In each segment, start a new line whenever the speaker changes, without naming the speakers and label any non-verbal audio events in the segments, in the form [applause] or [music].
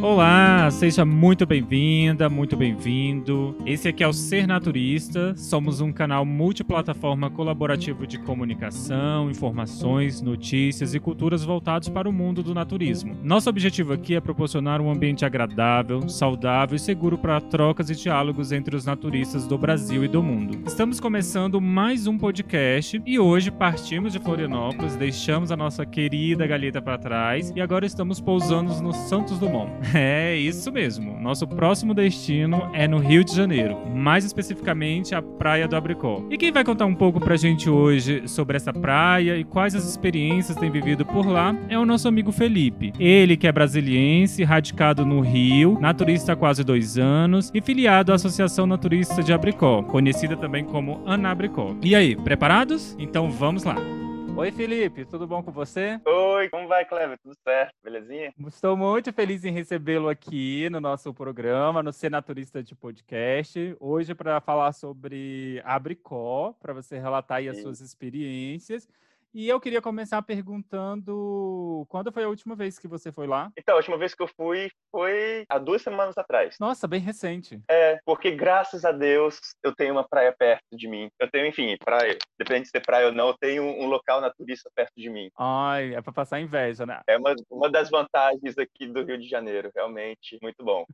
Olá, seja muito bem-vinda, muito bem-vindo. Esse aqui é o Ser Naturista. Somos um canal multiplataforma colaborativo de comunicação, informações, notícias e culturas voltados para o mundo do naturismo. Nosso objetivo aqui é proporcionar um ambiente agradável, saudável e seguro para trocas e diálogos entre os naturistas do Brasil e do mundo. Estamos começando mais um podcast e hoje partimos de Florianópolis, deixamos a nossa querida Galheta para trás e agora estamos pousando no Santos Dumont. [laughs] É isso mesmo. Nosso próximo destino é no Rio de Janeiro, mais especificamente a Praia do Abricó. E quem vai contar um pouco pra gente hoje sobre essa praia e quais as experiências tem vivido por lá é o nosso amigo Felipe. Ele que é brasiliense, radicado no Rio, naturista há quase dois anos e filiado à Associação Naturista de Abricó, conhecida também como Anabricó. E aí, preparados? Então vamos lá. Oi, Felipe, tudo bom com você?
Oi, como vai, Cleber? Tudo certo? Belezinha?
Estou muito feliz em recebê-lo aqui no nosso programa, no Senaturista de Podcast. Hoje, para falar sobre Abricó, para você relatar aí as
Sim.
suas experiências. E eu queria começar perguntando quando foi a última vez que você foi lá?
Então, a última vez que eu fui foi há duas semanas atrás.
Nossa, bem recente.
É, porque graças a Deus eu tenho uma praia perto de mim. Eu tenho, enfim, praia, depende de ser praia ou não, eu tenho um local naturista perto de mim.
Ai, é para passar inveja, né?
É uma, uma das vantagens aqui do Rio de Janeiro, realmente, muito bom.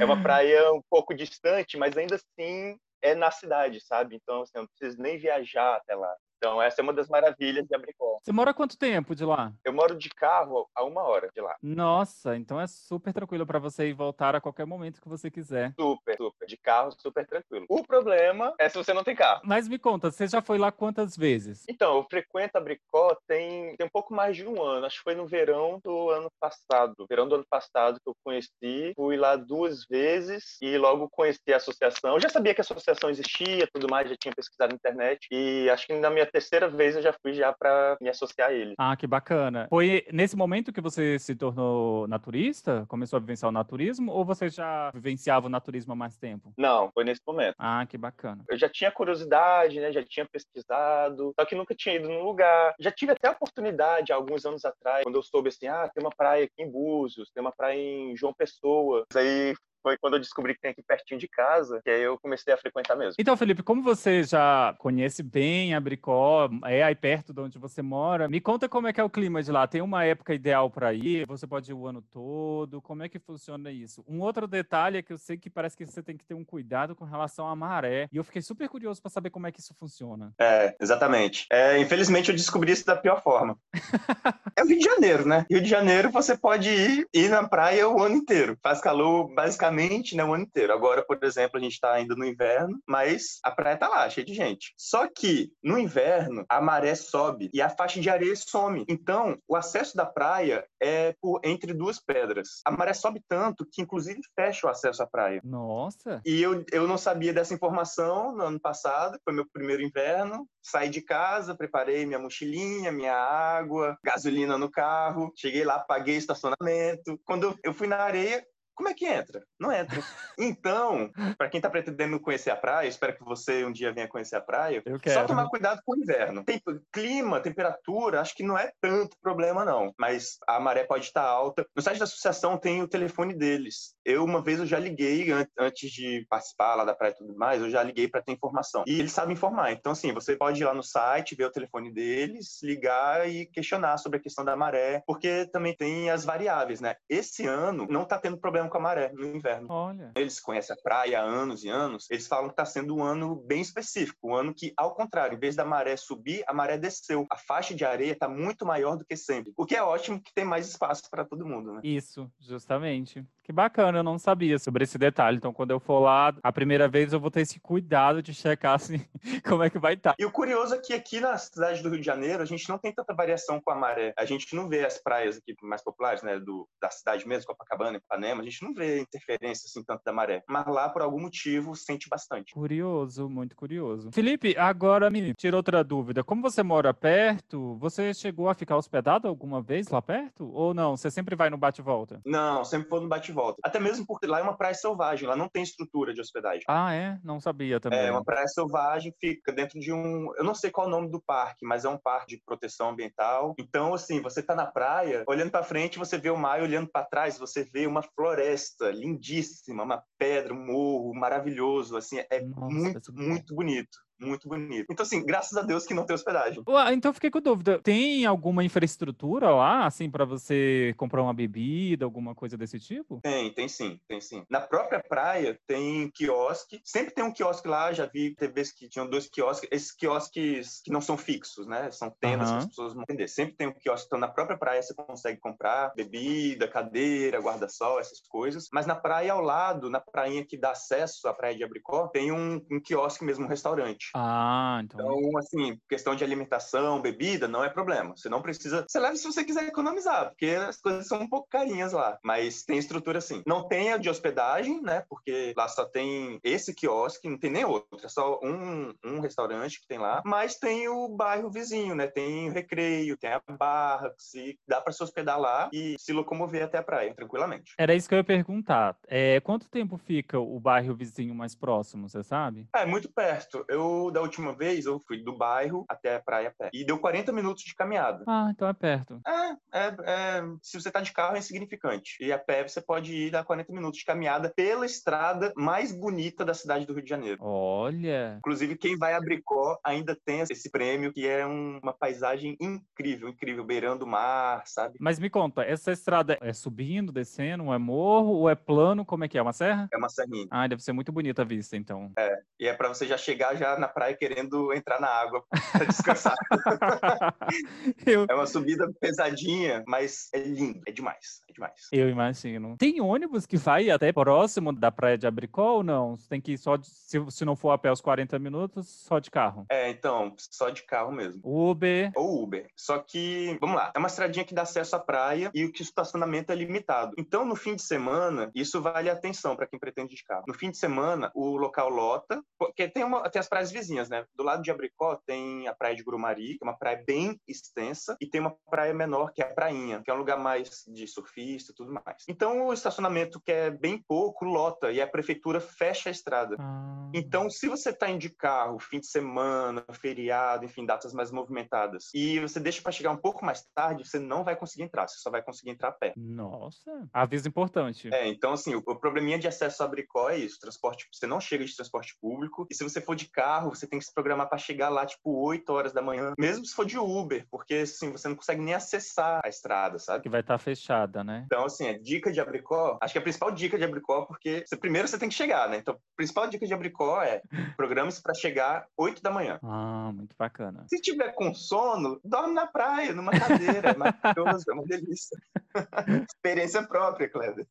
É uma praia um pouco distante, mas ainda assim é na cidade, sabe? Então, assim, eu não preciso nem viajar até lá. Então, essa é uma das maravilhas de Abricó.
Você mora quanto tempo de lá?
Eu moro de carro a uma hora de lá.
Nossa, então é super tranquilo para você ir voltar a qualquer momento que você quiser.
Super, super. De carro, super tranquilo. O problema é se você não tem carro.
Mas me conta, você já foi lá quantas vezes?
Então, eu frequento a Bricó tem, tem um pouco mais de um ano. Acho que foi no verão do ano passado. Verão do ano passado que eu conheci. Fui lá duas vezes e logo conheci a associação. Eu já sabia que a associação existia, tudo mais, já tinha pesquisado na internet. E acho que na minha terceira vez eu já fui já para me associar a eles.
Ah, que bacana. Foi nesse momento que você se tornou naturista? Começou a vivenciar o naturismo? Ou você já vivenciava o naturismo há mais tempo?
Não, foi nesse momento.
Ah, que bacana.
Eu já tinha curiosidade, né? Já tinha pesquisado, só que nunca tinha ido num lugar. Já tive até a oportunidade, alguns anos atrás, quando eu soube assim, ah, tem uma praia aqui em Búzios, tem uma praia em João Pessoa. Aí foi quando eu descobri que tem aqui pertinho de casa, que aí eu comecei a frequentar mesmo.
Então, Felipe, como você já conhece bem Abricó, é aí perto de onde você mora, me conta como é que é o clima de lá. Tem uma época ideal para ir? Você pode ir o ano todo? Como é que funciona isso? Um outro detalhe é que eu sei que parece que você tem que ter um cuidado com relação à maré. E eu fiquei super curioso para saber como é que isso funciona.
É, exatamente. É, infelizmente eu descobri isso da pior forma. [laughs] é o Rio de Janeiro, né? Rio de Janeiro você pode ir, ir na praia o ano inteiro. Faz calor basicamente né, o ano inteiro. Agora, por exemplo, a gente está ainda no inverno, mas a praia tá lá, cheia de gente. Só que no inverno a maré sobe e a faixa de areia some. Então, o acesso da praia é por entre duas pedras. A maré sobe tanto que inclusive fecha o acesso à praia.
Nossa!
E eu, eu não sabia dessa informação no ano passado, foi meu primeiro inverno. Saí de casa, preparei minha mochilinha, minha água, gasolina no carro. Cheguei lá, paguei estacionamento. Quando eu fui na areia, como é que entra? Não entra. Então, para quem tá pretendendo conhecer a praia, espero que você um dia venha conhecer a praia, só tomar cuidado com o inverno. Tem clima, temperatura, acho que não é tanto problema não, mas a maré pode estar alta. No site da associação tem o telefone deles. Eu uma vez eu já liguei an- antes de participar lá da praia e tudo mais, eu já liguei para ter informação. E eles sabem informar. Então assim, você pode ir lá no site, ver o telefone deles, ligar e questionar sobre a questão da maré, porque também tem as variáveis, né? Esse ano não tá tendo problema com a maré no inverno
Olha.
eles conhecem a praia há anos e anos, eles falam que está sendo um ano bem específico, um ano que, ao contrário, em vez da maré subir, a maré desceu. A faixa de areia está muito maior do que sempre, o que é ótimo que tem mais espaço para todo mundo, né?
Isso, justamente. Que bacana, eu não sabia sobre esse detalhe. Então, quando eu for lá, a primeira vez eu vou ter esse cuidado de checar assim, [laughs] como é que vai estar.
E o curioso é que aqui na cidade do Rio de Janeiro, a gente não tem tanta variação com a maré. A gente não vê as praias aqui mais populares, né, do, da cidade mesmo, Copacabana, Ipanema, a gente não vê interferência assim tanto da maré. Mas lá, por algum motivo, sente bastante.
Curioso, muito curioso. Felipe, agora me tira outra dúvida. Como você mora perto, você chegou a ficar hospedado alguma vez lá perto? Ou não? Você sempre vai no bate-volta?
Não, sempre vou no bate volta. Até mesmo porque lá é uma praia selvagem, lá não tem estrutura de hospedagem.
Ah, é? Não sabia também.
É uma praia selvagem, fica dentro de um. Eu não sei qual é o nome do parque, mas é um parque de proteção ambiental. Então, assim, você tá na praia, olhando para frente, você vê o mar, olhando para trás, você vê uma floresta lindíssima, uma pedra, um morro maravilhoso. Assim, é Nossa, muito, muito bonito muito bonito. Então, assim, graças a Deus que não tem hospedagem.
Ué, então, fiquei com dúvida. Tem alguma infraestrutura lá, assim, para você comprar uma bebida, alguma coisa desse tipo?
Tem, tem sim, tem sim. Na própria praia tem quiosque. Sempre tem um quiosque lá, já vi TVs que tinham dois quiosques. Esses quiosques que não são fixos, né? São tendas uhum. que as pessoas vão vender. Sempre tem um quiosque. Então, na própria praia você consegue comprar bebida, cadeira, guarda-sol, essas coisas. Mas na praia ao lado, na prainha que dá acesso à praia de Abricó, tem um, um quiosque mesmo, um restaurante.
Ah, então.
Então, assim, questão de alimentação, bebida, não é problema. Você não precisa. Você leva se você quiser economizar, porque as coisas são um pouco carinhas lá. Mas tem estrutura sim. Não tem a de hospedagem, né? Porque lá só tem esse quiosque, não tem nem outro. É só um, um restaurante que tem lá. Mas tem o bairro vizinho, né? Tem o recreio, tem a barra, que se dá para se hospedar lá e se locomover até a praia, tranquilamente.
Era isso que eu ia perguntar. É, quanto tempo fica o bairro vizinho mais próximo, você sabe?
É, muito perto. Eu da última vez, eu fui do bairro até a praia a pé. E deu 40 minutos de caminhada.
Ah, então é perto.
É, é, é, se você tá de carro é insignificante. E a pé você pode ir dar 40 minutos de caminhada pela estrada mais bonita da cidade do Rio de Janeiro.
Olha!
Inclusive, quem vai a Bricó ainda tem esse prêmio, que é um, uma paisagem incrível, incrível, beirando o mar, sabe?
Mas me conta, essa estrada é subindo, descendo, é morro ou é plano? Como é que é? Uma serra?
É uma serrinha.
Ah, deve ser muito bonita a vista, então.
É, e é para você já chegar já na praia querendo entrar na água para descansar. [laughs] eu... É uma subida pesadinha, mas é lindo, é demais, é demais.
Eu imagino. Tem ônibus que vai até próximo da praia de Abricó ou não? Você tem que ir só, de, se, se não for a pé os 40 minutos, só de carro?
É, então, só de carro mesmo.
Uber?
Ou Uber. Só que, vamos lá, é uma estradinha que dá acesso à praia e o estacionamento é limitado. Então, no fim de semana, isso vale atenção para quem pretende de carro. No fim de semana, o local lota, porque tem, uma, tem as praias vizinhas, né? Do lado de Abricó tem a praia de Grumari, que é uma praia bem extensa, e tem uma praia menor, que é a Prainha, que é um lugar mais de surfista e tudo mais. Então, o estacionamento, que é bem pouco, lota, e a prefeitura fecha a estrada. Ah. Então, se você está indo de carro, fim de semana, feriado, enfim, datas mais movimentadas, e você deixa para chegar um pouco mais tarde, você não vai conseguir entrar, você só vai conseguir entrar a pé.
Nossa, aviso importante.
É, então, assim, o, o probleminha de acesso a Abricó é isso, transporte, você não chega de transporte público, e se você for de carro, você tem que se programar para chegar lá, tipo, 8 horas da manhã, mesmo se for de Uber, porque, assim, você não consegue nem acessar a estrada, sabe?
Que vai estar tá fechada, né?
Então, assim, a dica de Abricó, acho que a principal dica de Abricó, porque você, primeiro você tem que chegar, né? Então, a principal dica de Abricó é [laughs] programe-se para chegar 8 da manhã.
Ah, muito bacana.
Se tiver com sono, dorme na praia, numa cadeira, é maravilhoso, é uma delícia. [laughs] Experiência própria, Kleber.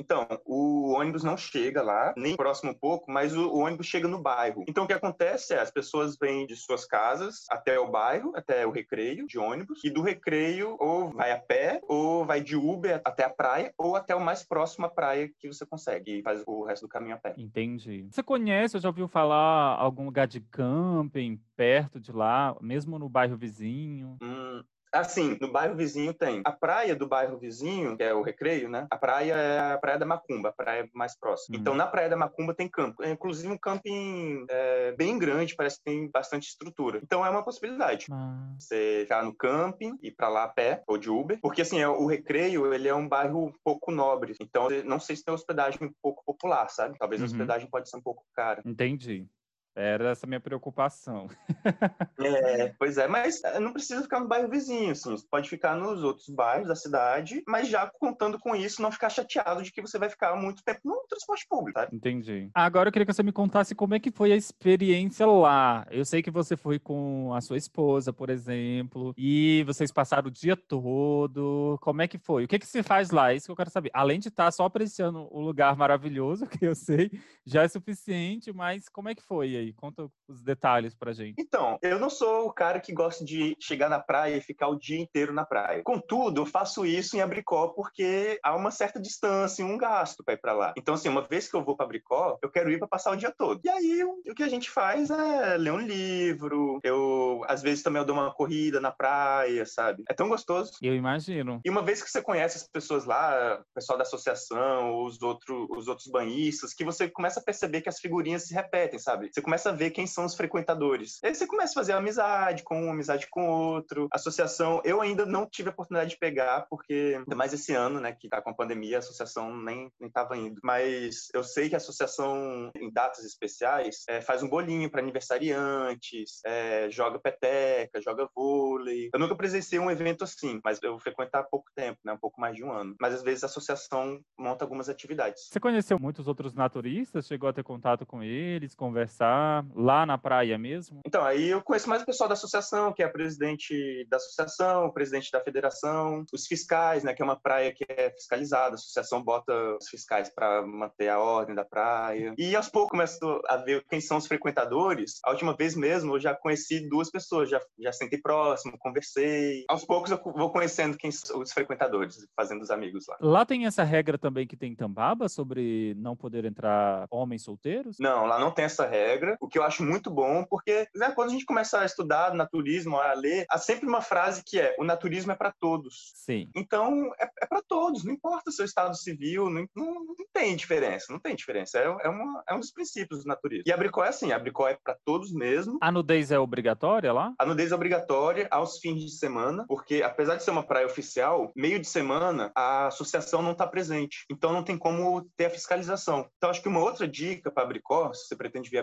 Então, o ônibus não chega lá, nem próximo um pouco, mas o, o, ônibus chega no bairro. Então, o que acontece é, as pessoas vêm de suas casas até o bairro, até o recreio de ônibus, e do recreio ou vai a pé, ou vai de Uber até a praia, ou até o mais próximo à praia que você consegue, e faz o resto do caminho a pé.
Entendi. Você conhece, ou já ouviu falar algum lugar de camping perto de lá, mesmo no bairro vizinho?
Hum, Assim, no bairro vizinho tem. A praia do bairro vizinho, que é o Recreio, né? A praia é a Praia da Macumba, a praia mais próxima. Uhum. Então, na Praia da Macumba tem campo. É, inclusive, um camping é, bem grande, parece que tem bastante estrutura. Então, é uma possibilidade. Uhum. Você ficar no camping, ir para lá a pé, ou de Uber. Porque, assim, é, o Recreio, ele é um bairro um pouco nobre. Então, não sei se tem hospedagem um pouco popular, sabe? Talvez a uhum. hospedagem pode ser um pouco cara.
Entendi. Era essa minha preocupação.
é, pois é, mas eh, não precisa ficar no bairro vizinho, assim, você pode ficar nos outros bairros da cidade, mas já contando com isso, não ficar chateado de que você vai ficar muito tempo no transporte público, tá?
Entendi. Agora eu queria que você me contasse como é que foi a experiência lá. Eu sei que você foi com a sua esposa, por exemplo, e vocês passaram o dia todo. Como é que foi? O que, que você faz lá? É isso que eu quero saber. Além de estar só apreciando o lugar maravilhoso, [laughs] que eu sei, já é suficiente, mas como é que foi aí? Conta os detalhes pra gente.
Então, eu não sou o cara que gosta de chegar na praia e ficar o dia inteiro na praia. Contudo, eu faço isso em Abricó porque há uma certa distância, um gasto para ir para lá. Então, assim, uma vez que eu vou para Abricó, eu quero ir para passar o dia todo. E aí, o que a gente faz é ler um livro. Eu, às vezes, também eu dou uma corrida na praia, sabe? É tão gostoso.
Eu imagino.
E uma vez que você conhece as pessoas lá, o pessoal da associação, os, outro, os outros banhistas, que você começa a perceber que as figurinhas se repetem, sabe? Você começa a ver quem são os frequentadores. E aí você começa a fazer amizade com um, amizade com outro. Associação, eu ainda não tive a oportunidade de pegar, porque ainda mais esse ano, né, que tá com a pandemia, a associação nem, nem tava indo. Mas eu sei que a associação, em datas especiais, é, faz um bolinho para aniversariantes, é, joga peteca, joga vôlei. Eu nunca presenciei um evento assim, mas eu frequento há pouco tempo, né, um pouco mais de um ano. Mas às vezes a associação monta algumas atividades.
Você conheceu muitos outros naturistas? Chegou a ter contato com eles, conversar lá na praia mesmo?
Então, aí eu conheço mais o pessoal da associação, que é presidente da associação, o presidente da federação, os fiscais, né, que é uma praia que é fiscalizada, a associação bota os fiscais para manter a ordem da praia. E aos poucos começo a ver quem são os frequentadores. A última vez mesmo eu já conheci duas pessoas, já, já sentei próximo, conversei. Aos poucos eu vou conhecendo quem são os frequentadores, fazendo os amigos lá.
Lá tem essa regra também que tem em Tambaba sobre não poder entrar homens solteiros?
Não, lá não tem essa regra, o que eu acho muito bom, porque né, quando a gente começa a estudar naturismo, a ler, há sempre uma frase que é: o naturismo é para todos.
Sim.
Então, é, é para todos, não importa o seu estado civil, não, não, não, tem diferença, não tem diferença. É, é, uma, é um dos princípios do naturismo. E a Abricó é assim: a Abricó é para todos mesmo.
A nudez é obrigatória lá?
A nudez é obrigatória aos fins de semana, porque apesar de ser uma praia oficial, meio de semana a associação não está presente. Então, não tem como ter a fiscalização. Então, acho que uma outra dica para Abricó, se você pretende vir a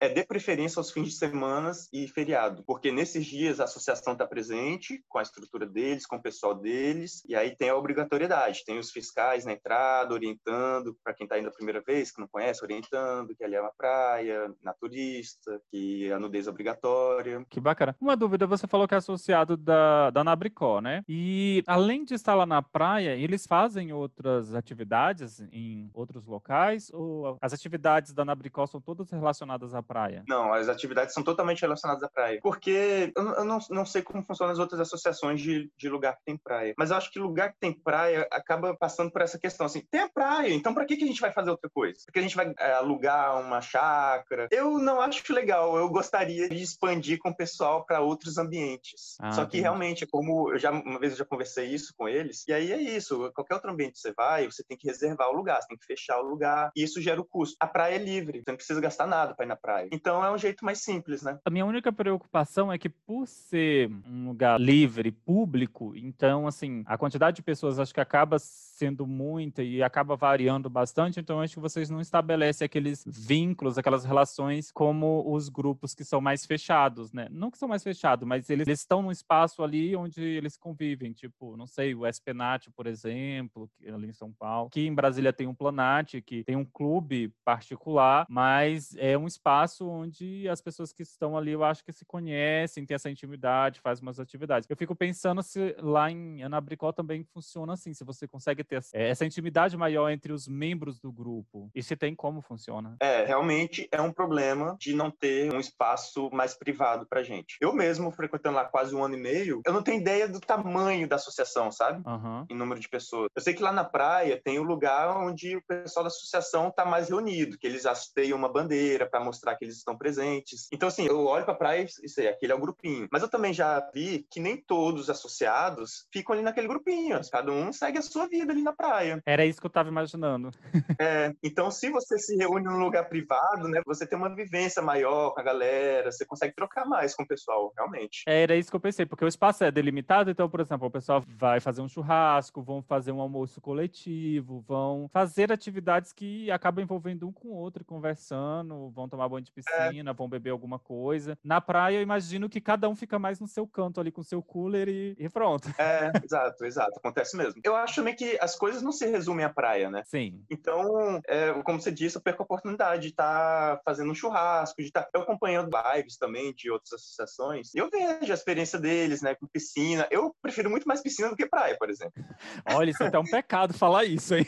É dê preferência aos fins de semana e feriado, porque nesses dias a associação está presente com a estrutura deles, com o pessoal deles, e aí tem a obrigatoriedade, tem os fiscais na entrada, orientando, para quem está indo a primeira vez, que não conhece, orientando, que ali é uma praia, naturista, que a nudez é obrigatória.
Que bacana. Uma dúvida, você falou que é associado da, da Nabricó, né? E além de estar lá na praia, eles fazem outras atividades em outros locais, ou as atividades da Nabricó são todas relacionadas praia?
Não, as atividades são totalmente relacionadas à praia. Porque eu, eu não, não sei como funcionam as outras associações de, de lugar que tem praia. Mas eu acho que lugar que tem praia acaba passando por essa questão assim: tem a praia, então para que, que a gente vai fazer outra coisa? Porque a gente vai é, alugar uma chácara. Eu não acho legal. Eu gostaria de expandir com o pessoal para outros ambientes. Ah, Só que realmente, como eu já uma vez eu já conversei isso com eles, e aí é isso: qualquer outro ambiente que você vai, você tem que reservar o lugar, você tem que fechar o lugar, e isso gera o custo. A praia é livre, você não precisa gastar nada para ir na praia. Então é um jeito mais simples, né?
A minha única preocupação é que, por ser um lugar livre, público, então, assim, a quantidade de pessoas acho que acaba sendo muita e acaba variando bastante, então acho que vocês não estabelecem aqueles vínculos, aquelas relações como os grupos que são mais fechados, né? Não que são mais fechados, mas eles, eles estão num espaço ali onde eles convivem, tipo, não sei, o Espenat, por exemplo, ali em São Paulo, que em Brasília tem um Planat, que tem um clube particular, mas é um espaço onde as pessoas que estão ali, eu acho que se conhecem, tem essa intimidade, faz umas atividades. Eu fico pensando se lá em Anabricó também funciona assim, se você consegue ter essa intimidade maior entre os membros do grupo. E se tem como funciona.
É, realmente é um problema de não ter um espaço mais privado pra gente. Eu mesmo, frequentando lá quase um ano e meio, eu não tenho ideia do tamanho da associação, sabe?
Uhum.
Em número de pessoas. Eu sei que lá na praia tem um lugar onde o pessoal da associação tá mais reunido, que eles hasteiam uma bandeira para mostrar que eles estão presentes. Então, assim, eu olho pra praia e sei, aquele é o grupinho. Mas eu também já vi que nem todos os associados ficam ali naquele grupinho. Cada um segue a sua vida ali na praia.
Era isso que eu tava imaginando. [laughs]
é, então se você se reúne num lugar privado, né, você tem uma vivência maior com a galera, você consegue trocar mais com o pessoal, realmente.
É, era isso que eu pensei, porque o espaço é delimitado, então, por exemplo, o pessoal vai fazer um churrasco, vão fazer um almoço coletivo, vão fazer atividades que acabam envolvendo um com o outro, conversando, vão tomar banho de é. piscina, é. vão beber alguma coisa. Na praia, eu imagino que cada um fica mais no seu canto ali com seu cooler e, e pronto.
É, exato, exato. Acontece mesmo. Eu acho também que as coisas não se resumem à praia, né?
Sim.
Então, é, como você disse, eu perco a oportunidade de estar tá fazendo um churrasco, de estar tá acompanhando lives também de outras associações. E eu vejo a experiência deles, né, com piscina. Eu prefiro muito mais piscina do que praia, por exemplo. [laughs]
Olha, isso é até um pecado falar isso, hein?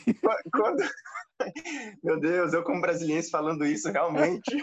Quando... [laughs] Meu Deus, eu como brasileiro falando isso, realmente...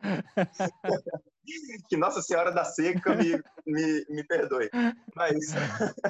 [laughs] que Nossa Senhora da Seca me, me, me perdoe. Mas,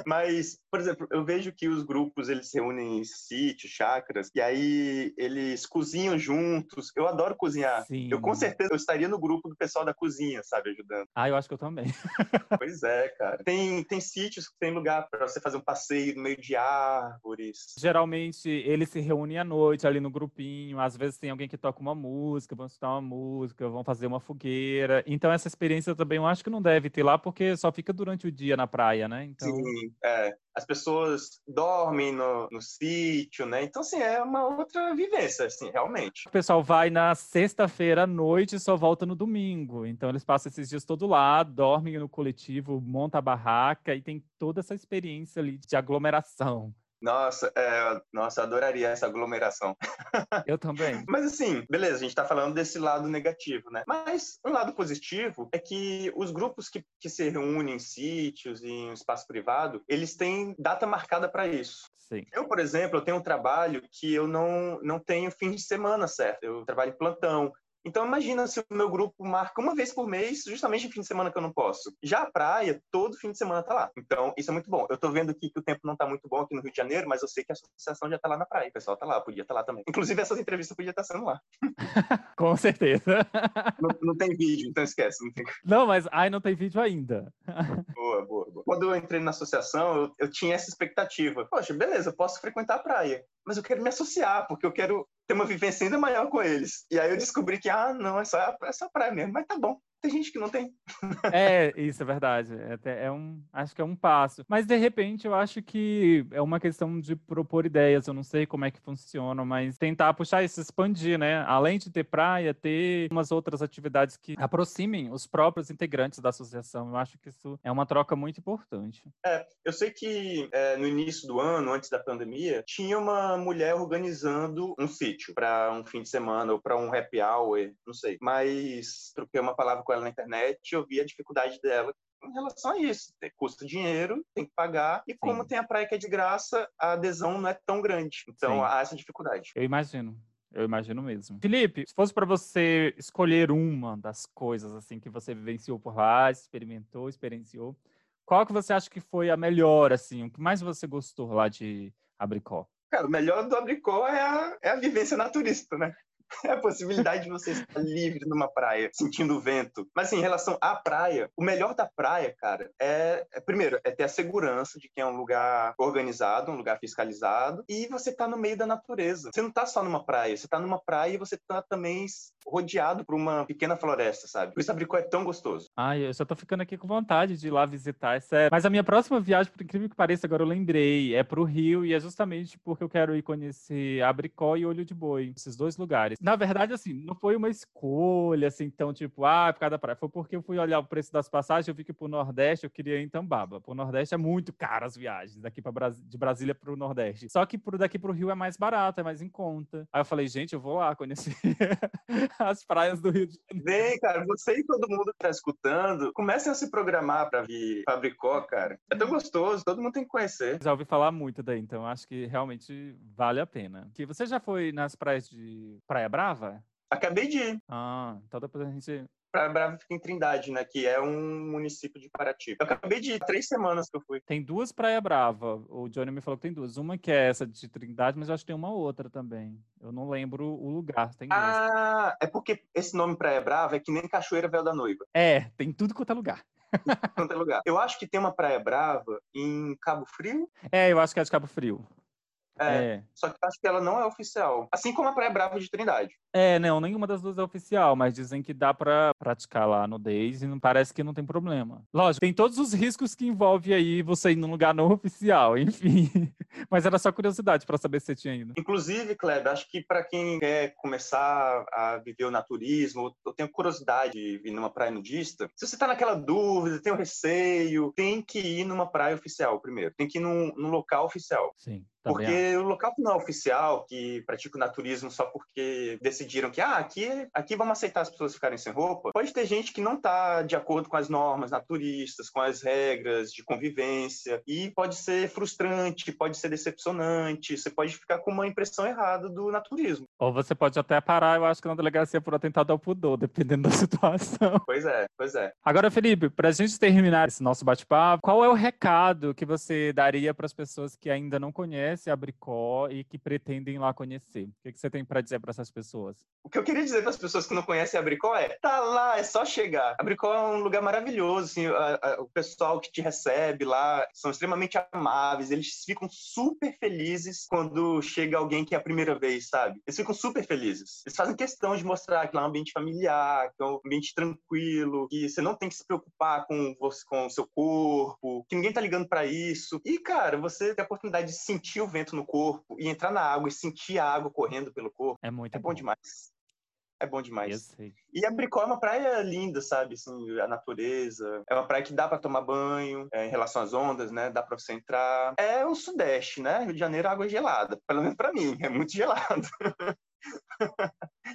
mas, por exemplo, eu vejo que os grupos eles se reúnem em sítios, chacras, e aí eles cozinham juntos. Eu adoro cozinhar. Sim. Eu com certeza eu estaria no grupo do pessoal da cozinha, sabe, ajudando.
Ah, eu acho que eu também. [laughs]
pois é, cara. Tem, tem sítios que tem lugar para você fazer um passeio no meio de árvores.
Geralmente eles se reúnem à noite ali no grupinho. Às vezes tem alguém que toca uma música, vão escutar uma música, vão fazer uma fogueira. Então então essa experiência também eu acho que não deve ter lá, porque só fica durante o dia na praia, né? Então...
Sim, é. As pessoas dormem no, no sítio, né? Então, assim, é uma outra vivência, assim, realmente.
O pessoal vai na sexta-feira à noite e só volta no domingo. Então, eles passam esses dias todo lá, dormem no coletivo, monta a barraca e tem toda essa experiência ali de aglomeração.
Nossa, é, nossa, adoraria essa aglomeração. [laughs]
Eu também.
Mas assim, beleza, a gente tá falando desse lado negativo, né? Mas um lado positivo é que os grupos que, que se reúnem em sítios e em espaço privado, eles têm data marcada para isso.
Sim.
Eu, por exemplo, eu tenho um trabalho que eu não, não tenho fim de semana, certo? Eu trabalho em plantão. Então imagina se o meu grupo marca uma vez por mês, justamente em fim de semana que eu não posso. Já a praia, todo fim de semana tá lá. Então isso é muito bom. Eu tô vendo aqui que o tempo não tá muito bom aqui no Rio de Janeiro, mas eu sei que a associação já tá lá na praia. O pessoal tá lá, podia estar tá lá também. Inclusive essas entrevistas podia estar tá sendo lá. [laughs]
Com certeza.
Não, não, tem vídeo, então esquece. Não, tem...
não, mas ai, não tem vídeo ainda.
boa, boa, boa. Quando eu entrei na associação, eu, eu tinha essa expectativa. Poxa, beleza, eu posso frequentar a praia mas eu quero me associar, porque eu quero ter uma vivência ainda maior com eles. E aí eu descobri que, ah, não, é só, é só praia mesmo, mas tá bom tem gente que não tem.
É, isso é verdade. É, é, um, acho que é um passo. Mas de repente eu acho que é uma questão de propor ideias. Eu não sei como é que funciona, mas tentar puxar isso, expandir, né? Além de ter praia, ter umas outras atividades que aproximem os próprios integrantes da associação. Eu acho que isso é uma troca muito importante.
É, eu sei que é, no início do ano, antes da pandemia, tinha uma mulher organizando um sítio para um fim de semana ou para um happy hour, não sei. Mas troquei uma palavra com ela na internet, eu vi a dificuldade dela em relação a isso. Custa dinheiro, tem que pagar, e Sim. como tem a praia que é de graça, a adesão não é tão grande. Então, Sim. há essa dificuldade.
Eu imagino. Eu imagino mesmo. Felipe, se fosse para você escolher uma das coisas assim que você vivenciou por lá, experimentou, experienciou, qual que você acha que foi a melhor, assim, o que mais você gostou lá de Abricó?
Cara, o melhor do Abricó é a, é a vivência naturista, né? É [laughs] a possibilidade de você estar livre numa praia, sentindo o vento. Mas, assim, em relação à praia, o melhor da praia, cara, é, é, primeiro, é ter a segurança de que é um lugar organizado, um lugar fiscalizado, e você tá no meio da natureza. Você não tá só numa praia, você tá numa praia e você tá também rodeado por uma pequena floresta, sabe? Por isso Abricó é tão gostoso.
Ai, eu só tô ficando aqui com vontade de ir lá visitar, é sério. Mas a minha próxima viagem, por incrível que pareça, agora eu lembrei, é pro Rio e é justamente porque eu quero ir conhecer Abricó e Olho de Boi, esses dois lugares. Na verdade, assim, não foi uma escolha, assim, tão tipo, ah, por causa da praia. Foi porque eu fui olhar o preço das passagens, eu vi que pro Nordeste eu queria ir em Tambaba. Pro Nordeste é muito caro as viagens, daqui para Bras... de Brasília pro Nordeste. Só que por daqui pro Rio é mais barato, é mais em conta. Aí eu falei, gente, eu vou lá conhecer [laughs] as praias do Rio de Janeiro.
Vem, cara, você e todo mundo que tá escutando, comecem a se programar para vir Fabricó, cara. É tão gostoso, todo mundo tem que conhecer.
Já ouvi falar muito daí, então acho que realmente vale a pena. Que você já foi nas praias de Praia Brava?
Acabei de ir.
Ah, então depois a gente
Praia Brava fica em Trindade, né? Que é um município de Paraty. Eu acabei de ir, três semanas que eu fui.
Tem duas Praia Brava. O Johnny me falou que tem duas. Uma que é essa de Trindade, mas eu acho que tem uma outra também. Eu não lembro o lugar. Tem duas.
Ah, é porque esse nome Praia Brava é que nem Cachoeira Véu da Noiva.
É, tem tudo quanto é lugar. [laughs]
quanto é lugar. Eu acho que tem uma Praia Brava em Cabo Frio.
É, eu acho que é de Cabo Frio.
É, é, Só que acho que ela não é oficial. Assim como a Praia Brava de Trindade.
É, não, nenhuma das duas é oficial, mas dizem que dá para praticar lá no Days e não parece que não tem problema. Lógico, tem todos os riscos que envolve aí você ir num lugar não oficial, [laughs] enfim. mas era só curiosidade para saber se você tinha ido.
Inclusive, Kleber, acho que para quem quer começar a viver o naturismo, eu tenho curiosidade de ir numa praia nudista, se você tá naquela dúvida, tem o receio, tem que ir numa praia oficial primeiro. Tem que ir num, num local oficial.
Sim.
Também porque acho. o local não é oficial, que pratica o naturismo só porque decidiram que, ah, aqui, aqui vamos aceitar as pessoas ficarem sem roupa, pode ter gente que não está de acordo com as normas naturistas, com as regras de convivência, e pode ser frustrante, pode ser decepcionante, você pode ficar com uma impressão errada do naturismo.
Ou você pode até parar, eu acho que na delegacia por atentado ao pudor, dependendo da [laughs] situação.
Pois é, pois é.
Agora, Felipe, para a gente terminar esse nosso bate-papo, qual é o recado que você daria para as pessoas que ainda não conhecem a Bricó e que pretendem lá conhecer? O que, que você tem para dizer para essas pessoas?
O que eu queria dizer para as pessoas que não conhecem a Bricó é: tá lá, é só chegar. A Bricó é um lugar maravilhoso, assim, a, a, o pessoal que te recebe lá são extremamente amáveis, eles ficam super felizes quando chega alguém que é a primeira vez, sabe? Eles ficam super felizes. Eles fazem questão de mostrar que lá é um ambiente familiar, que é um ambiente tranquilo, que você não tem que se preocupar com, você, com o seu corpo, que ninguém tá ligando para isso. E, cara, você tem a oportunidade de sentir o vento no corpo e entrar na água e sentir a água correndo pelo corpo.
É muito
é
bom.
bom demais. É bom demais. E a Bricó é uma praia linda, sabe? Assim, a natureza. É uma praia que dá para tomar banho, é, em relação às ondas, né? Dá para você entrar. É o Sudeste, né? Rio de Janeiro, água gelada. Pelo menos para mim, é muito gelado.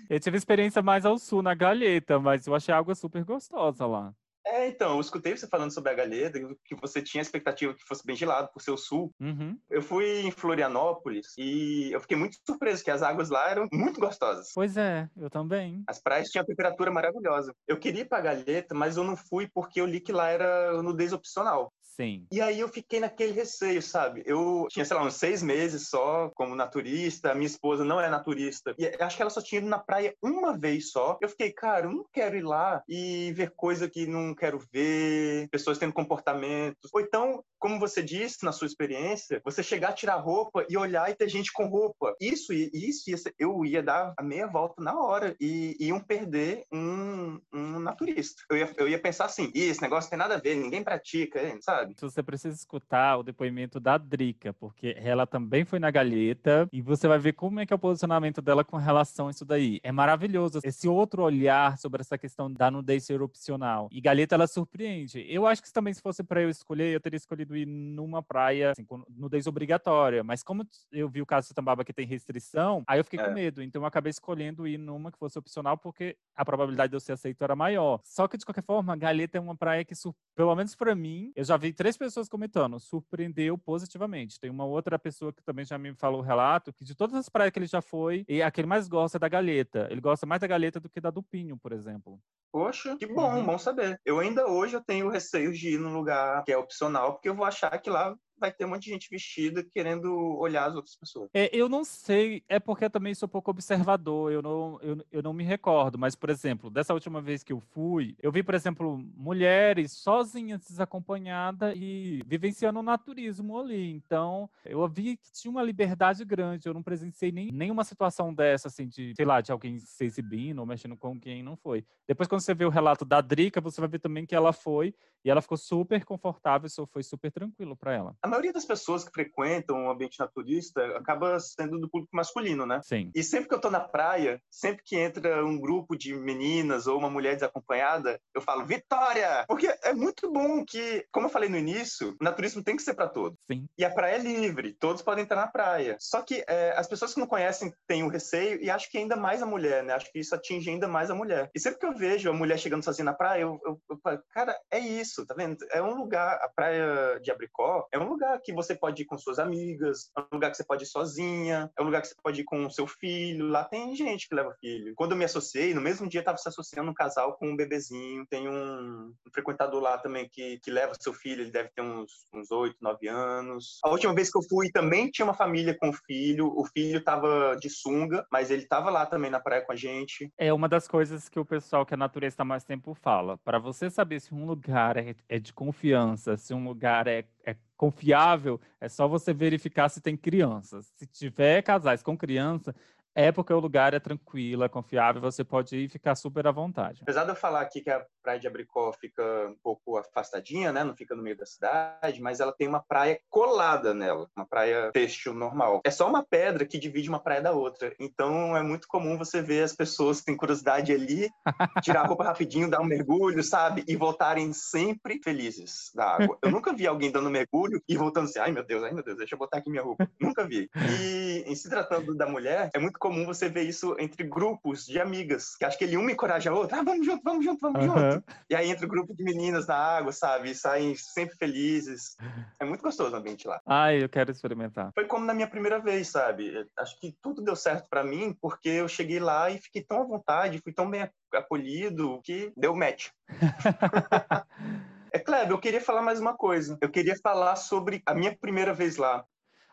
eu tive experiência mais ao sul, na Galheta, mas eu achei a água super gostosa lá.
É, então, eu escutei você falando sobre a Galheta, que você tinha a expectativa que fosse bem gelado por ser o sul.
Uhum.
Eu fui em Florianópolis e eu fiquei muito surpreso que as águas lá eram muito gostosas.
Pois é, eu também.
As praias tinham temperatura maravilhosa. Eu queria ir pra Galheta, mas eu não fui porque eu li que lá era nudez opcional.
Sim.
E aí eu fiquei naquele receio, sabe? Eu tinha, sei lá, uns seis meses só como naturista, minha esposa não é naturista. E acho que ela só tinha ido na praia uma vez só. Eu fiquei, cara, eu não quero ir lá e ver coisa que não quero ver, pessoas tendo comportamentos. Ou então, como você disse na sua experiência, você chegar tirar roupa e olhar e ter gente com roupa. Isso, isso, isso eu ia dar a meia volta na hora e iam perder um, um naturista. Eu ia, eu ia pensar assim, esse negócio tem nada a ver, ninguém pratica, sabe?
Você precisa escutar o depoimento da Drica, porque ela também foi na Galheta e você vai ver como é que é o posicionamento dela com relação a isso daí. É maravilhoso esse outro olhar sobre essa questão da nudez ser opcional. E Galheta, ela surpreende. Eu acho que também se fosse para eu escolher, eu teria escolhido ir numa praia assim, com nudez obrigatória, mas como eu vi o caso de Tambaba que tem restrição, aí eu fiquei é. com medo. Então eu acabei escolhendo ir numa que fosse opcional porque a probabilidade de eu ser aceito era maior. Só que de qualquer forma, Galheta é uma praia que, pelo menos para mim, eu já vi três pessoas comentando, surpreendeu positivamente. Tem uma outra pessoa que também já me falou o relato, que de todas as praias que ele já foi, e a que ele mais gosta é da galeta. Ele gosta mais da galeta do que da do pinho, por exemplo.
Poxa, que bom, uhum. bom saber. Eu ainda hoje eu tenho receio de ir num lugar que é opcional, porque eu vou achar que lá vai ter um monte de gente vestida querendo olhar as outras pessoas.
É, eu não sei, é porque eu também sou pouco observador, eu não, eu, eu não me recordo, mas, por exemplo, dessa última vez que eu fui, eu vi, por exemplo, mulheres sozinhas, desacompanhadas e vivenciando o naturismo ali. Então, eu vi que tinha uma liberdade grande, eu não presenciei nem, nenhuma situação dessa, assim, de, sei lá, de alguém se exibindo ou mexendo com quem não foi. Depois, quando você vê o relato da Drica, você vai ver também que ela foi e ela ficou super confortável, isso foi super tranquilo para ela.
A maioria das pessoas que frequentam o ambiente naturista acaba sendo do público masculino, né?
Sim.
E sempre que eu tô na praia, sempre que entra um grupo de meninas ou uma mulher desacompanhada, eu falo Vitória! Porque é muito bom que, como eu falei no início, o naturismo tem que ser para todos.
Sim.
E a praia é livre, todos podem entrar na praia. Só que é, as pessoas que não conhecem têm o um receio e acho que ainda mais a mulher, né? Acho que isso atinge ainda mais a mulher. E sempre que eu vejo a mulher chegando sozinha na praia, eu, eu, eu falo, cara, é isso, tá vendo? É um lugar, a praia de Abricó é um lugar que você pode ir com suas amigas, é um lugar que você pode ir sozinha, é um lugar que você pode ir com o seu filho. Lá tem gente que leva filho. Quando eu me associei, no mesmo dia estava se associando um casal com um bebezinho. Tem um, um frequentador lá também que, que leva seu filho, ele deve ter uns, uns 8, 9 anos. A última vez que eu fui também tinha uma família com filho. O filho estava de sunga, mas ele estava lá também na praia com a gente.
É uma das coisas que o pessoal que a natureza está mais tempo fala. Para você saber se um lugar é, é de confiança, se um lugar é, é confiável, é só você verificar se tem crianças. Se tiver casais com criança, é porque o lugar é tranquilo, é confiável, você pode ir e ficar super à vontade.
Apesar de eu falar aqui que a praia de Abricó fica um pouco afastadinha, né? Não fica no meio da cidade, mas ela tem uma praia colada nela, uma praia têxtil normal. É só uma pedra que divide uma praia da outra. Então é muito comum você ver as pessoas que têm curiosidade ali, [laughs] tirar a roupa rapidinho, dar um mergulho, sabe? E voltarem sempre felizes da água. Eu nunca vi alguém dando mergulho e voltando assim, ai meu Deus, ai meu Deus, deixa eu botar aqui minha roupa. nunca vi. E em se tratando da mulher, é muito comum você ver isso entre grupos de amigas, que acho que ele uma encoraja a outra, ah, vamos junto, vamos junto, vamos uhum. junto. E aí entra o um grupo de meninas na água, sabe? E saem sempre felizes. É muito gostoso o ambiente lá.
Ai, eu quero experimentar.
Foi como na minha primeira vez, sabe? Acho que tudo deu certo para mim porque eu cheguei lá e fiquei tão à vontade, fui tão bem acolhido que deu match. [laughs] é Kleber, eu queria falar mais uma coisa. Eu queria falar sobre a minha primeira vez lá.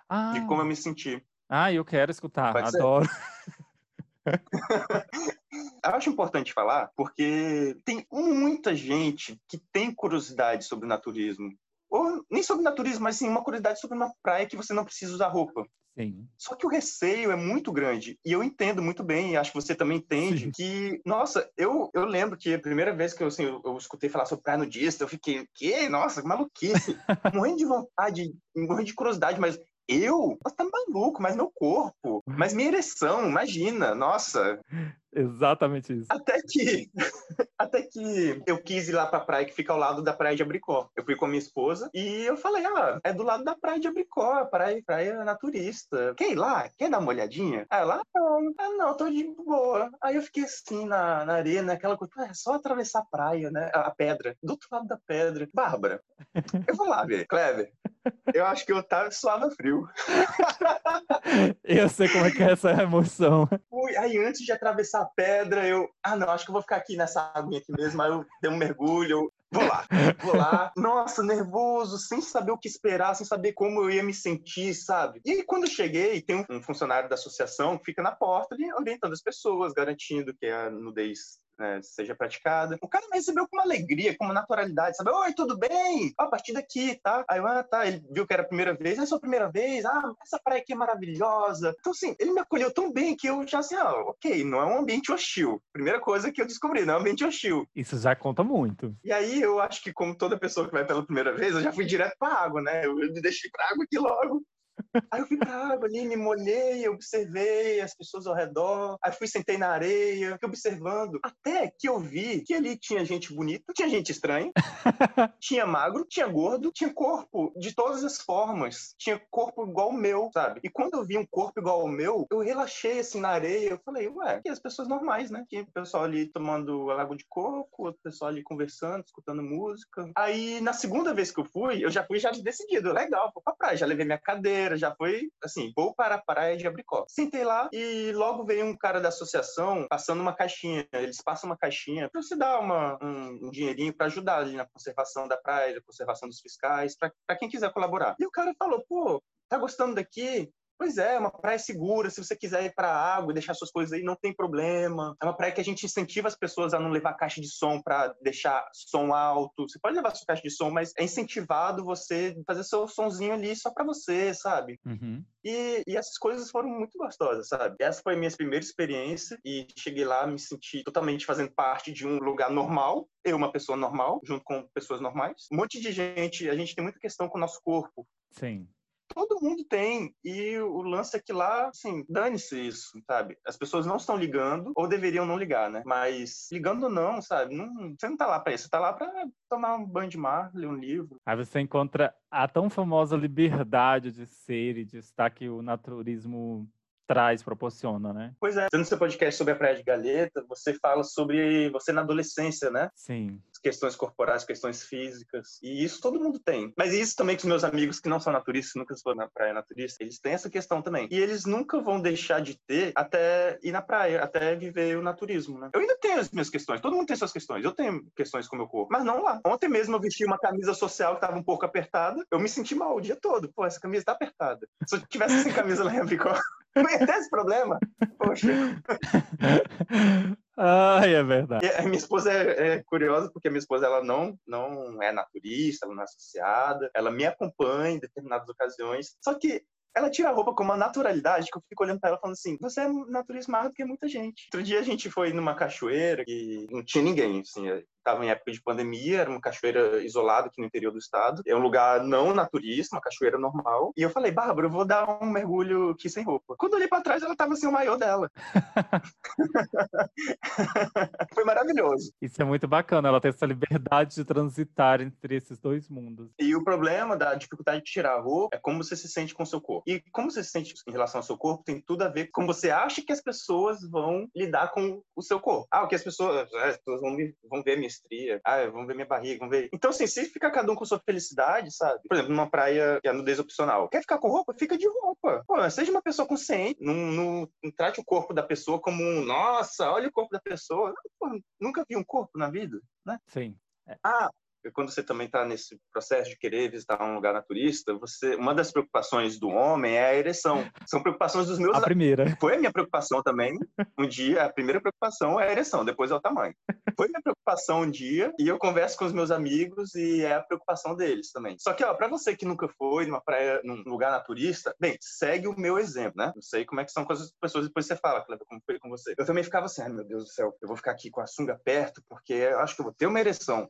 Ah. De como eu me senti.
Ah, eu quero escutar. Pode Adoro. [laughs]
Eu acho importante falar porque tem muita gente que tem curiosidade sobre o naturismo. Ou nem sobre naturismo, mas sim uma curiosidade sobre uma praia que você não precisa usar roupa.
Sim.
Só que o receio é muito grande. E eu entendo muito bem, e acho que você também entende, Sim. que, nossa, eu, eu lembro que a primeira vez que eu, assim, eu, eu escutei falar sobre praia nudista, eu fiquei, que? Nossa, que maluquice. [laughs] morrendo de vontade, morrendo de curiosidade, mas eu? Você tá maluco, mas meu corpo, mas minha ereção, imagina, nossa.
Exatamente isso.
Até que, [laughs] até que eu quis ir lá pra praia que fica ao lado da praia de Abricó. Eu fui com a minha esposa e eu falei, ah, é do lado da praia de Abricó, praia, praia naturista. Quer ir lá? Quer dar uma olhadinha? Aí ela, não, ah, não, tô de boa. Aí eu fiquei assim na, na areia, naquela coisa, é só atravessar a praia, né? A pedra, do outro lado da pedra. Bárbara, eu vou lá ver. Kleber, eu acho que eu tava suava frio. [laughs]
eu sei como é que é essa emoção.
Aí antes de atravessar pedra, eu, ah, não, acho que eu vou ficar aqui nessa aguinha aqui mesmo. Aí eu dei um mergulho, eu, vou lá, vou lá. [laughs] Nossa, nervoso, sem saber o que esperar, sem saber como eu ia me sentir, sabe? E aí, quando eu cheguei, tem um funcionário da associação que fica na porta ali orientando as pessoas, garantindo que a nudez né, seja praticada. O cara me recebeu com uma alegria, com uma naturalidade, sabe? Oi, tudo bem? a partir daqui, tá? Aí eu, ah, tá. Ele viu que era a primeira vez. É a sua primeira vez? Ah, essa praia aqui é maravilhosa. Então, assim, ele me acolheu tão bem que eu já, assim, ah, ok, não é um ambiente hostil. Primeira coisa que eu descobri, não é um ambiente hostil.
Isso já conta muito.
E aí, eu acho que como toda pessoa que vai pela primeira vez, eu já fui direto pra água, né? Eu me deixei pra água aqui logo. Aí eu fui pra água ali, me molhei, observei as pessoas ao redor. Aí fui, sentei na areia, fiquei observando. Até que eu vi que ali tinha gente bonita, tinha gente estranha, [laughs] tinha magro, tinha gordo, tinha corpo de todas as formas. Tinha corpo igual o meu, sabe? E quando eu vi um corpo igual ao meu, eu relaxei assim na areia. Eu falei, ué, que as pessoas normais, né? Tinha o pessoal ali tomando água de coco, outro pessoal ali conversando, escutando música. Aí na segunda vez que eu fui, eu já fui já decidido, legal, vou pra praia. Já levei minha cadeira, já foi assim, vou para a praia de Abricó. Sentei lá e logo veio um cara da associação passando uma caixinha. Eles passam uma caixinha para você dar uma, um, um dinheirinho para ajudar ali na conservação da praia, na conservação dos fiscais, para quem quiser colaborar. E o cara falou, pô, tá gostando daqui? Pois é, é uma praia segura. Se você quiser ir para a água e deixar suas coisas aí, não tem problema. É uma praia que a gente incentiva as pessoas a não levar caixa de som para deixar som alto. Você pode levar sua caixa de som, mas é incentivado você fazer seu sonzinho ali só para você, sabe?
Uhum.
E, e, essas coisas foram muito gostosas, sabe? Essa foi a minha primeira experiência e cheguei lá, me senti totalmente fazendo parte de um lugar normal. Eu, uma pessoa normal, junto com pessoas normais. Um monte de gente, a gente tem muita questão com o nosso corpo.
Sim
todo mundo tem. E o lance é que lá, assim, dane-se isso, sabe? As pessoas não estão ligando, ou deveriam não ligar, né? Mas ligando não, sabe? Não, você não tá lá pra isso, você tá lá pra tomar um banho de mar, ler um livro.
Aí você encontra a tão famosa liberdade de ser e de estar que o naturismo traz, proporciona, né?
Pois é. No seu podcast sobre a Praia de Galeta, você fala sobre você na adolescência, né?
Sim
questões corporais, questões físicas. E isso todo mundo tem. Mas isso também com os meus amigos que não são naturistas, nunca foram na praia naturista, eles têm essa questão também. E eles nunca vão deixar de ter até ir na praia, até viver o naturismo, né? Eu ainda tenho as minhas questões, todo mundo tem suas questões. Eu tenho questões com o meu corpo, mas não lá. Ontem mesmo eu vesti uma camisa social que estava um pouco apertada, eu me senti mal o dia todo. Pô, essa camisa tá apertada. Se eu tivesse sem camisa lá em Abricó, não ia ter [laughs] esse problema. Poxa. [laughs]
Ai, é verdade.
A minha esposa é, é, curiosa porque a minha esposa ela não, não é naturista, ela não é associada, ela me acompanha em determinadas ocasiões. Só que ela tira a roupa com uma naturalidade que eu fico olhando pra ela falando assim: você é naturista mais do que muita gente. Outro dia a gente foi numa cachoeira e não tinha ninguém, assim, estava em época de pandemia, era uma cachoeira isolada aqui no interior do estado. É um lugar não naturista, uma cachoeira normal. E eu falei, Bárbara, eu vou dar um mergulho aqui sem roupa. Quando eu olhei para trás, ela estava sem o maior dela. [laughs] Foi maravilhoso.
Isso é muito bacana, ela tem essa liberdade de transitar entre esses dois mundos.
E o problema da dificuldade de tirar a roupa é como você se sente com o seu corpo. E como você se sente em relação ao seu corpo tem tudo a ver com como você acha que as pessoas vão lidar com o seu corpo. Ah, o que as pessoas, as pessoas vão, vão ver minha estria, ah, vão ver minha barriga, vão ver. Então, assim, se fica cada um com sua felicidade, sabe? Por exemplo, numa praia que é nudez opcional. Quer ficar com roupa? Fica de roupa. Pô, seja uma pessoa consciente. Não, não, não trate o corpo da pessoa como um, nossa, olha o corpo da pessoa. Pô, nunca vi um corpo na vida, né?
Sim.
É. Quando você também está nesse processo de querer visitar um lugar naturista, você, uma das preocupações do homem é a ereção. São preocupações dos meus.
A primeira.
Foi a minha preocupação também. Um dia, a primeira preocupação é a ereção, depois é o tamanho. Foi minha preocupação um dia e eu converso com os meus amigos e é a preocupação deles também. Só que, ó, para você que nunca foi numa praia, num lugar naturista, bem, segue o meu exemplo, né? Não sei como é que são com as pessoas depois você fala, Cleber, como foi com você. Eu também ficava assim, ai meu Deus do céu, eu vou ficar aqui com a sunga perto porque eu acho que eu vou ter uma ereção.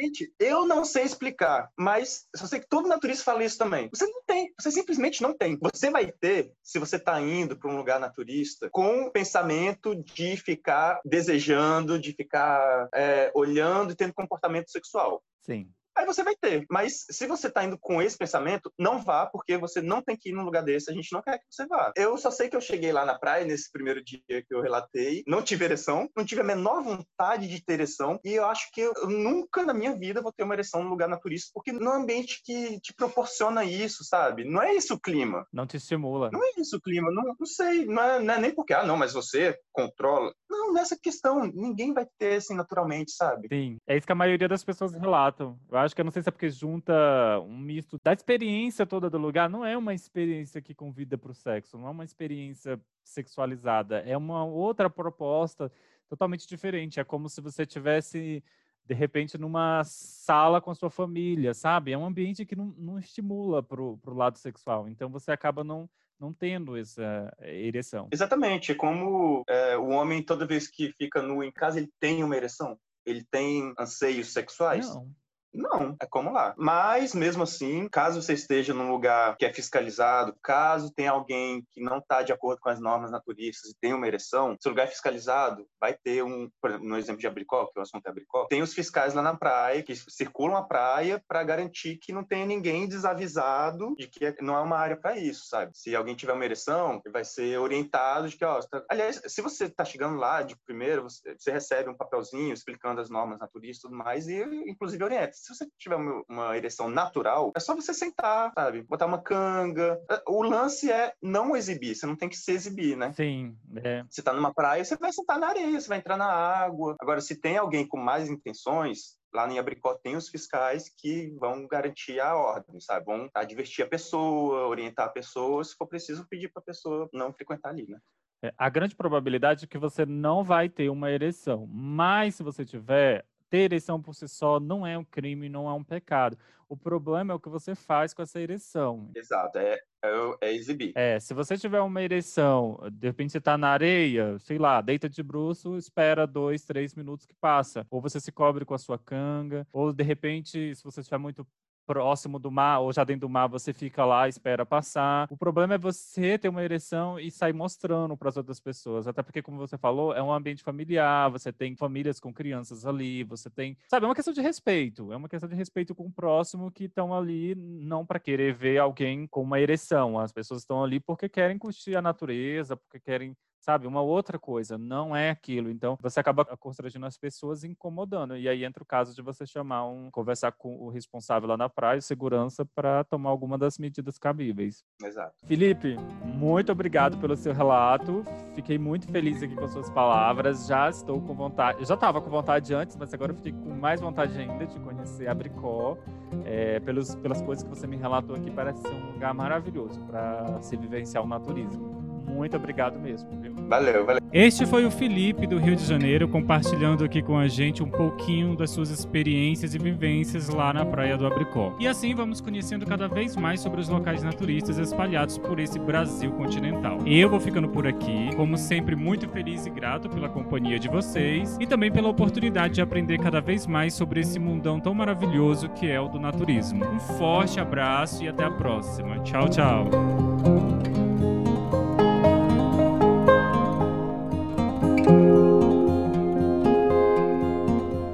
Gente, eu não sei explicar, mas eu sei que todo naturista fala isso também. Você não tem, você simplesmente não tem. Você vai ter, se você está indo para um lugar naturista, com o pensamento de ficar desejando, de ficar é, olhando e tendo comportamento sexual.
Sim
aí você vai ter. Mas se você tá indo com esse pensamento, não vá, porque você não tem que ir num lugar desse, a gente não quer que você vá. Eu só sei que eu cheguei lá na praia nesse primeiro dia que eu relatei, não tive ereção, não tive a menor vontade de ter ereção, e eu acho que eu nunca na minha vida vou ter uma ereção num lugar naturista, porque no ambiente que te proporciona isso, sabe? Não é isso o clima.
Não te estimula.
Não é isso o clima, não, não sei, não é, não é nem porque, ah, não, mas você controla. Não, nessa questão, ninguém vai ter assim naturalmente, sabe?
Sim, é isso que a maioria das pessoas relatam. Eu acho que eu não sei se é porque junta um misto da experiência toda do lugar. Não é uma experiência que convida para o sexo, não é uma experiência sexualizada. É uma outra proposta totalmente diferente. É como se você tivesse de repente numa sala com a sua família, sabe? É um ambiente que não, não estimula para o lado sexual. Então você acaba não, não tendo essa ereção.
Exatamente. É como é, o homem, toda vez que fica nu em casa, ele tem uma ereção? Ele tem anseios sexuais?
Não.
Não, é como lá. Mas, mesmo assim, caso você esteja num lugar que é fiscalizado, caso tenha alguém que não está de acordo com as normas naturistas e tem uma ereção, se o lugar é fiscalizado, vai ter um, por exemplo, no exemplo de Abricó, que o assunto é Abricó, tem os fiscais lá na praia que circulam a praia para garantir que não tenha ninguém desavisado de que não é uma área para isso, sabe? Se alguém tiver uma ereção, vai ser orientado de que, ó, tá... aliás, se você está chegando lá de primeiro, você, você recebe um papelzinho explicando as normas naturistas e tudo mais e, inclusive, orienta se você tiver uma ereção natural, é só você sentar, sabe? Botar uma canga. O lance é não exibir, você não tem que se exibir, né?
Sim. É.
Você tá numa praia, você vai sentar na areia, você vai entrar na água. Agora, se tem alguém com mais intenções, lá em Abricó tem os fiscais que vão garantir a ordem, sabe? Vão advertir a pessoa, orientar a pessoa, se for preciso pedir para a pessoa não frequentar ali, né?
É, a grande probabilidade é que você não vai ter uma ereção, mas se você tiver, ter ereção por si só não é um crime, não é um pecado. O problema é o que você faz com essa ereção.
Exato, é, é, é exibir.
É, se você tiver uma ereção, de repente você está na areia, sei lá, deita de bruxo, espera dois, três minutos que passa. Ou você se cobre com a sua canga, ou de repente, se você estiver muito próximo do mar ou já dentro do mar, você fica lá, espera passar. O problema é você ter uma ereção e sair mostrando para as outras pessoas. Até porque, como você falou, é um ambiente familiar, você tem famílias com crianças ali, você tem. Sabe, é uma questão de respeito. É uma questão de respeito com o próximo que estão ali não para querer ver alguém com uma ereção. As pessoas estão ali porque querem curtir a natureza, porque querem sabe? Uma outra coisa, não é aquilo. Então, você acaba constrangendo as pessoas incomodando. E aí entra o caso de você chamar um, conversar com o responsável lá na praia, segurança, para tomar alguma das medidas cabíveis.
Exato.
Felipe, muito obrigado pelo seu relato. Fiquei muito feliz aqui com as suas palavras. Já estou com vontade, eu já estava com vontade antes, mas agora eu fiquei com mais vontade ainda de conhecer a Bricó. É, pelos, pelas coisas que você me relatou aqui, parece ser um lugar maravilhoso para se vivenciar o naturismo. Muito obrigado mesmo. Viu?
Valeu, valeu.
Este foi o Felipe do Rio de Janeiro compartilhando aqui com a gente um pouquinho das suas experiências e vivências lá na Praia do Abricó. E assim vamos conhecendo cada vez mais sobre os locais naturistas espalhados por esse Brasil continental. Eu vou ficando por aqui, como sempre, muito feliz e grato pela companhia de vocês e também pela oportunidade de aprender cada vez mais sobre esse mundão tão maravilhoso que é o do naturismo. Um forte abraço e até a próxima. Tchau, tchau.